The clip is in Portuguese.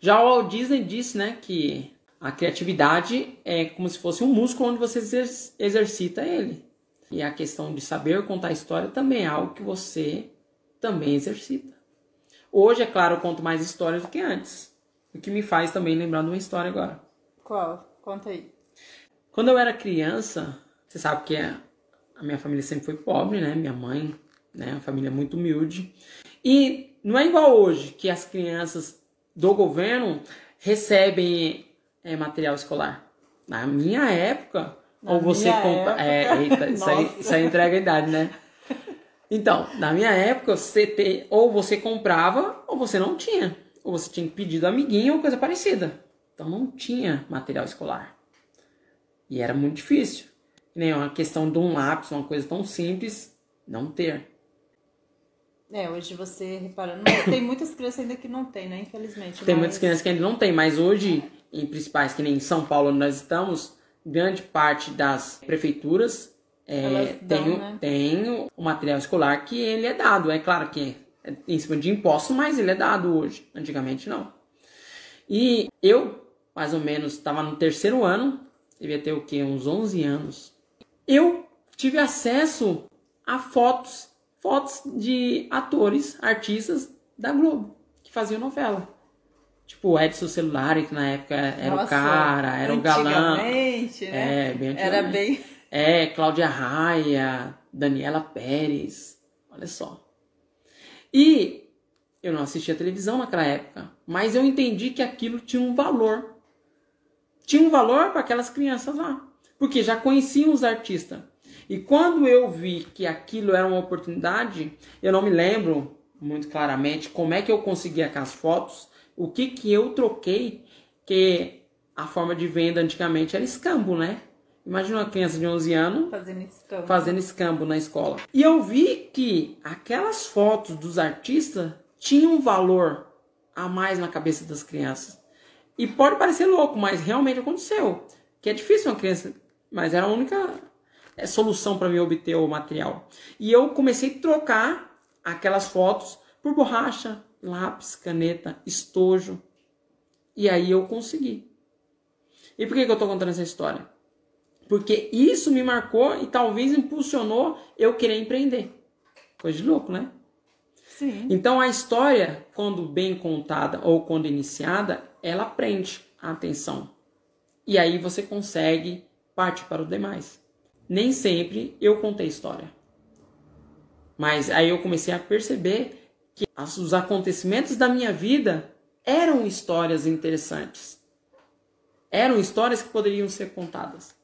Já o Walt Disney disse, né, que a criatividade é como se fosse um músculo onde você exercita ele. E a questão de saber contar história também é algo que você também exercita. Hoje, é claro, eu conto mais histórias do que antes. O que me faz também lembrar de uma história agora. Qual? Conta aí. Quando eu era criança, você sabe que a minha família sempre foi pobre, né? Minha mãe, né? Uma família muito humilde. E não é igual hoje, que as crianças do governo recebem é, material escolar. Na minha época, Na ou você compra. época? É, eita, isso, aí, isso aí entrega a idade, né? Então, na minha época, você te, ou você comprava ou você não tinha. Ou você tinha que pedir do amiguinho ou coisa parecida. Então não tinha material escolar. E era muito difícil. Nem uma questão de um lápis, uma coisa tão simples, não ter. É, hoje você reparando, tem muitas crianças ainda que não tem, né? Infelizmente. Tem mas... muitas crianças que ainda não tem, mas hoje, em principais, que nem em São Paulo onde nós estamos, grande parte das prefeituras é, dão, tem, o- né? tem o material escolar que ele é dado. É claro que é em cima de impostos, mas ele é dado hoje. Antigamente não. E eu, mais ou menos, estava no terceiro ano, devia ter o quê? Uns 11 anos. Eu tive acesso a fotos, fotos de atores, artistas da Globo, que faziam novela. Tipo o Edson Celulari, que na época era o Nossa, cara, era o galã. né? É, bem Era bem. É, Cláudia Raia, Daniela Pérez, olha só. E eu não assistia televisão naquela época, mas eu entendi que aquilo tinha um valor. Tinha um valor para aquelas crianças lá, porque já conheciam os artistas. E quando eu vi que aquilo era uma oportunidade, eu não me lembro muito claramente como é que eu consegui aquelas fotos, o que que eu troquei, que a forma de venda antigamente era escambo, né? Imagina uma criança de 11 anos Fazendo escambo. fazendo escambo na escola. E eu vi que aquelas fotos dos artistas tinham um valor a mais na cabeça das crianças. E pode parecer louco, mas realmente aconteceu. Que é difícil uma criança, mas era a única solução para mim obter o material. E eu comecei a trocar aquelas fotos por borracha, lápis, caneta, estojo. E aí eu consegui. E por que, que eu estou contando essa história? Porque isso me marcou e talvez impulsionou eu querer empreender. Coisa de louco, né? Sim. Então a história, quando bem contada ou quando iniciada, ela prende a atenção. E aí você consegue partir para o demais. Nem sempre eu contei história. Mas aí eu comecei a perceber que os acontecimentos da minha vida eram histórias interessantes. Eram histórias que poderiam ser contadas.